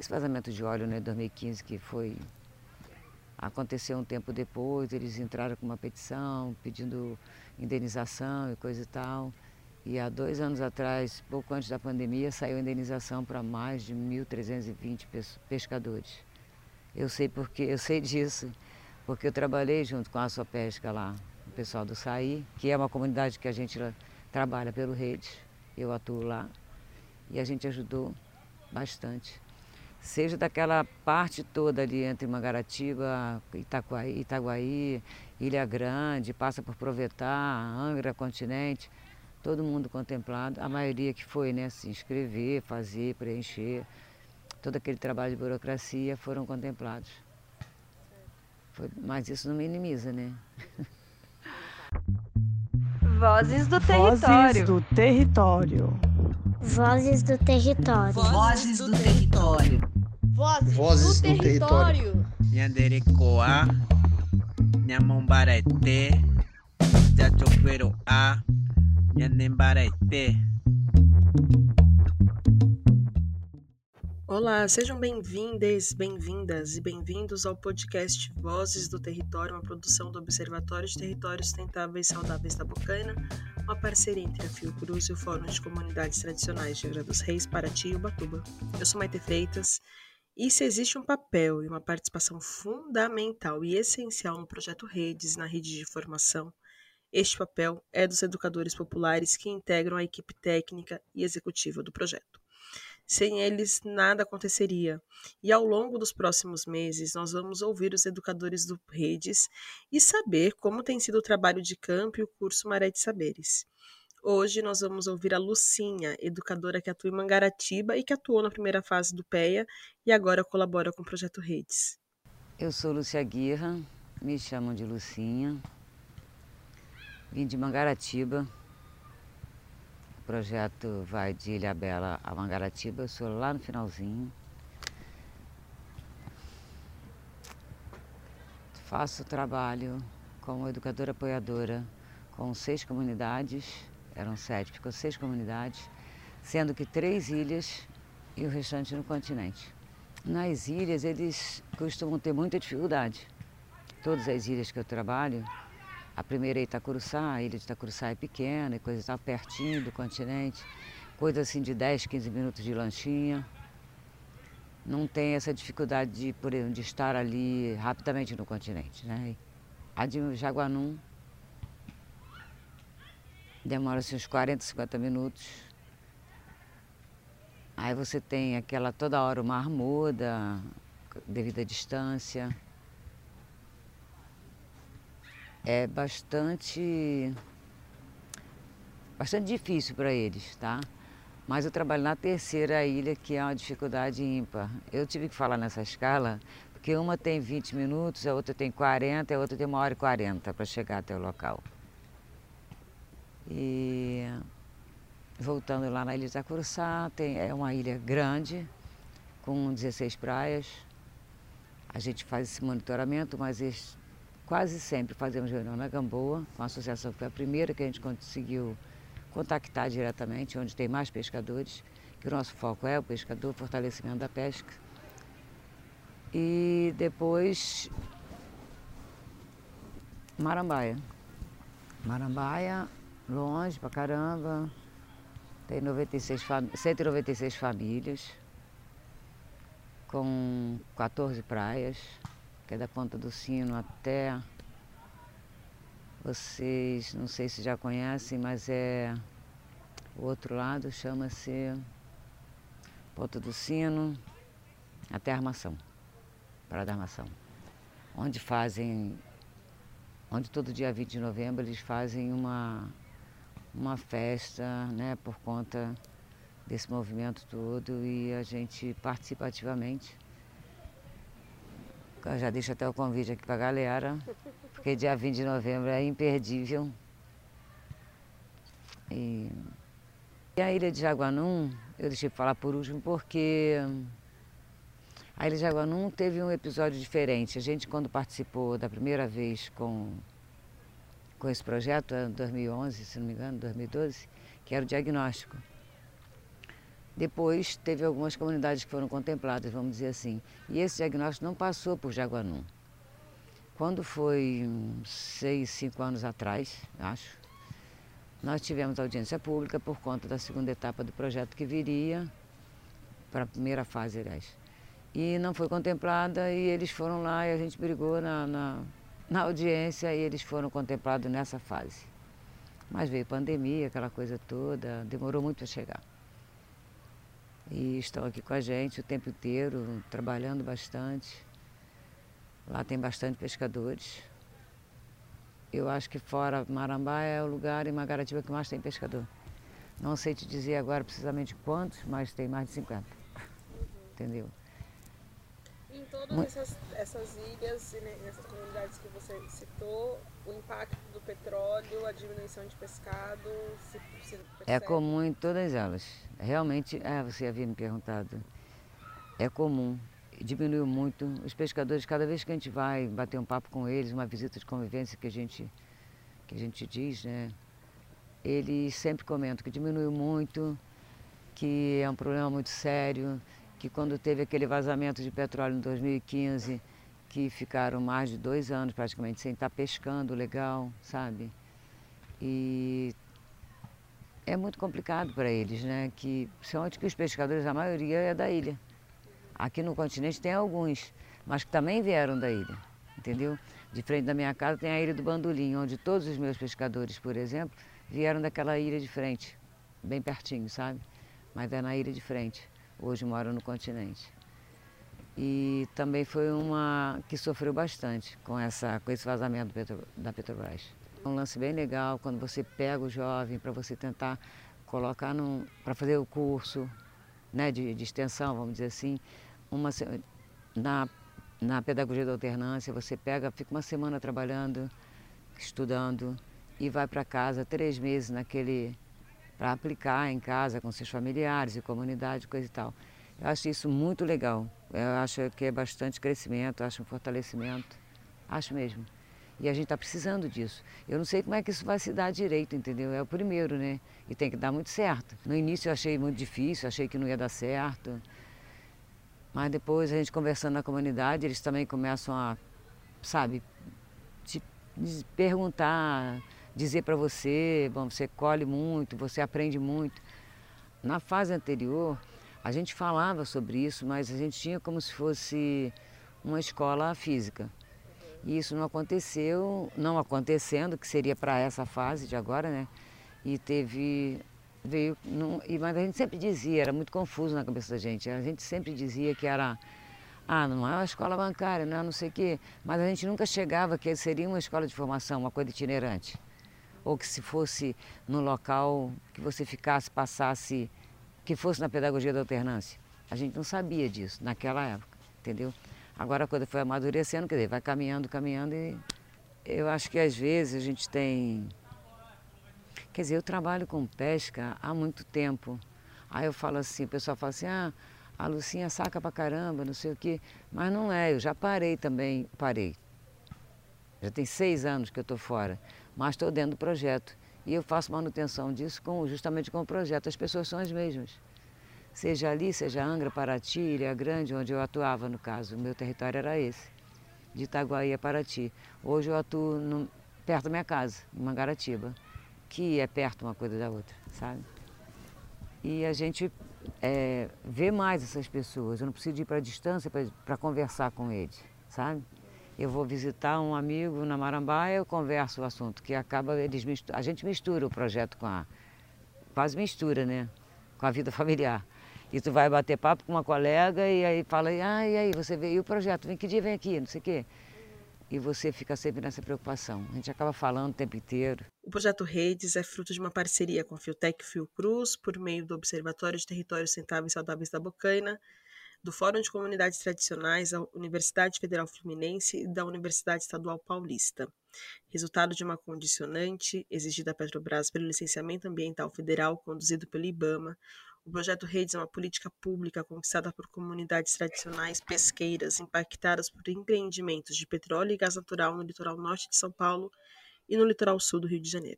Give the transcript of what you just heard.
esse vazamento de óleo, né, 2015, que foi aconteceu um tempo depois, eles entraram com uma petição pedindo indenização e coisa e tal. E há dois anos atrás, pouco antes da pandemia, saiu a indenização para mais de 1.320 pescadores. Eu sei porque, eu sei disso, porque eu trabalhei junto com a sua pesca lá, o pessoal do Saí, que é uma comunidade que a gente trabalha pelo rede. Eu atuo lá e a gente ajudou bastante. Seja daquela parte toda ali entre Mangaratiba, Itaguaí, Itaguaí Ilha Grande, passa por Provetar, Angra, Continente todo mundo contemplado, a maioria que foi né, se inscrever, fazer, preencher, todo aquele trabalho de burocracia foram contemplados. Foi, mas isso não minimiza, né? Vozes do território. Vozes do território. Vozes do território. Vozes do território. Vozes, Vozes do, do território. Nhanderecoa, Nhamombarete, Jachoqueroa. Olá, sejam bem-vindas, bem-vindas e bem-vindos ao podcast Vozes do Território, uma produção do Observatório de Territórios Sustentáveis e Saudáveis da Bocaina, uma parceria entre a Fiocruz e o Fórum de Comunidades Tradicionais de Angra dos Reis, Paraty e Ubatuba. Eu sou Maite Freitas e se existe um papel e uma participação fundamental e essencial no projeto Redes, na rede de formação, este papel é dos educadores populares que integram a equipe técnica e executiva do projeto. Sem eles, nada aconteceria. E ao longo dos próximos meses, nós vamos ouvir os educadores do Redes e saber como tem sido o trabalho de campo e o curso Maré de Saberes. Hoje nós vamos ouvir a Lucinha, educadora que atua em Mangaratiba e que atuou na primeira fase do PEA e agora colabora com o projeto Redes. Eu sou Lúcia Guirra, me chamam de Lucinha, Vim de Mangaratiba. O projeto vai de Ilha Bela a Mangaratiba, eu sou lá no finalzinho. Faço trabalho como educadora apoiadora com seis comunidades, eram sete, ficou seis comunidades, sendo que três ilhas e o restante no continente. Nas ilhas eles costumam ter muita dificuldade. Todas as ilhas que eu trabalho, a primeira é Itacuruçá, a ilha de Itacuruçá é pequena e coisa tal, pertinho do continente, coisa assim de 10, 15 minutos de lanchinha. Não tem essa dificuldade de, por exemplo, de estar ali rapidamente no continente. Né? A de Jaguanum demora assim, uns 40, 50 minutos. Aí você tem aquela toda hora o mar muda devido à distância é bastante, bastante difícil para eles, tá? Mas eu trabalho na terceira ilha, que é uma dificuldade ímpar. Eu tive que falar nessa escala, porque uma tem 20 minutos, a outra tem 40, a outra tem uma hora e 40 para chegar até o local. E voltando lá na Ilha de Itacuruçá, tem, é uma ilha grande, com 16 praias. A gente faz esse monitoramento, mas Quase sempre fazemos reunião na Gamboa, com a associação que foi a primeira que a gente conseguiu contactar diretamente, onde tem mais pescadores, que o nosso foco é o pescador, fortalecimento da pesca. E depois Marambaia. Marambaia, longe pra caramba, tem 96 196 famílias, com 14 praias que é da Ponta do Sino até. Vocês, não sei se já conhecem, mas é. O outro lado chama-se Ponta do Sino até Armação, Praia da Armação. Onde fazem. Onde todo dia 20 de novembro eles fazem uma, uma festa, né, por conta desse movimento todo e a gente participa ativamente eu já deixo até o convite aqui para a galera, porque dia 20 de novembro é imperdível. E, e a Ilha de Jaguanum, eu deixei para falar por último porque a Ilha de Jaguanum teve um episódio diferente. A gente, quando participou da primeira vez com, com esse projeto, em 2011, se não me engano, 2012, que era o diagnóstico. Depois teve algumas comunidades que foram contempladas, vamos dizer assim. E esse diagnóstico não passou por Jaguanum. Quando foi seis, cinco anos atrás, acho, nós tivemos audiência pública por conta da segunda etapa do projeto que viria, para a primeira fase, aliás. E não foi contemplada e eles foram lá e a gente brigou na, na, na audiência e eles foram contemplados nessa fase. Mas veio pandemia, aquela coisa toda, demorou muito para chegar. E estão aqui com a gente o tempo inteiro, trabalhando bastante. Lá tem bastante pescadores. Eu acho que fora Marambá é o lugar em Magaratiba que mais tem pescador. Não sei te dizer agora precisamente quantos, mas tem mais de 50. Entendeu? Em todas essas, essas, ilhas e nessas comunidades que você citou, o impacto do petróleo, a diminuição de pescado, se, se É comum em todas elas. Realmente, é, você havia me perguntado. É comum diminuiu muito. Os pescadores, cada vez que a gente vai bater um papo com eles, uma visita de convivência que a gente, que a gente diz, né? Eles sempre comentam que diminuiu muito, que é um problema muito sério, que quando teve aquele vazamento de petróleo em 2015, que ficaram mais de dois anos praticamente sem estar pescando legal, sabe? E é muito complicado para eles, né? Que, principalmente que os pescadores, a maioria é da ilha. Aqui no continente tem alguns, mas que também vieram da ilha, entendeu? De frente da minha casa tem a ilha do Bandolim, onde todos os meus pescadores, por exemplo, vieram daquela ilha de frente, bem pertinho, sabe? Mas é na ilha de frente. Hoje moram no continente. E também foi uma que sofreu bastante com, essa, com esse vazamento da Petrobras. Um lance bem legal quando você pega o jovem para você tentar colocar para fazer o curso né, de, de extensão, vamos dizer assim, uma, na, na pedagogia da alternância, você pega, fica uma semana trabalhando, estudando e vai para casa três meses naquele para aplicar em casa com seus familiares e comunidade, coisa e tal. Eu acho isso muito legal. Eu acho que é bastante crescimento, acho um fortalecimento. Acho mesmo. E a gente está precisando disso. Eu não sei como é que isso vai se dar direito, entendeu? É o primeiro, né? E tem que dar muito certo. No início eu achei muito difícil, achei que não ia dar certo. Mas depois a gente conversando na comunidade, eles também começam a, sabe, te perguntar, dizer para você, bom, você colhe muito, você aprende muito. Na fase anterior, a gente falava sobre isso, mas a gente tinha como se fosse uma escola física. E isso não aconteceu, não acontecendo, que seria para essa fase de agora, né? E teve veio. Não, e, mas a gente sempre dizia, era muito confuso na cabeça da gente, a gente sempre dizia que era. Ah, não é uma escola bancária, não é não sei o quê. Mas a gente nunca chegava que seria uma escola de formação, uma coisa itinerante. Ou que se fosse no local que você ficasse, passasse, que fosse na pedagogia da alternância. A gente não sabia disso naquela época, entendeu? Agora a foi amadurecendo, quer dizer, vai caminhando, caminhando e eu acho que às vezes a gente tem Quer dizer, eu trabalho com pesca há muito tempo. Aí eu falo assim, o pessoal fala assim, ah, a Lucinha saca pra caramba, não sei o quê. Mas não é, eu já parei também, parei. Já tem seis anos que eu estou fora, mas estou dentro do projeto. E eu faço manutenção disso com, justamente com o projeto. As pessoas são as mesmas. Seja ali, seja Angra, Paraty, Ilha Grande, onde eu atuava no caso. Meu território era esse, de Itaguaí a Paraty. Hoje eu atuo no, perto da minha casa, em Mangaratiba que é perto uma coisa da outra, sabe? E a gente é, vê mais essas pessoas. Eu não preciso ir para a distância para conversar com eles, sabe? Eu vou visitar um amigo na Marambaia, eu converso o assunto, que acaba, eles a gente mistura o projeto com a, quase mistura, né? Com a vida familiar. E tu vai bater papo com uma colega e aí fala, ah, e aí, você veio o projeto, vem que dia vem aqui, não sei o quê e você fica sempre nessa preocupação. A gente acaba falando o tempo inteiro. O projeto Redes é fruto de uma parceria com a Fiotec Fiocruz, por meio do Observatório de Territórios Sentáveis e Saudáveis da Bocaina, do Fórum de Comunidades Tradicionais da Universidade Federal Fluminense e da Universidade Estadual Paulista. Resultado de uma condicionante exigida à Petrobras pelo licenciamento ambiental federal conduzido pelo IBAMA, o projeto Redes é uma política pública conquistada por comunidades tradicionais pesqueiras impactadas por empreendimentos de petróleo e gás natural no litoral norte de São Paulo e no litoral sul do Rio de Janeiro.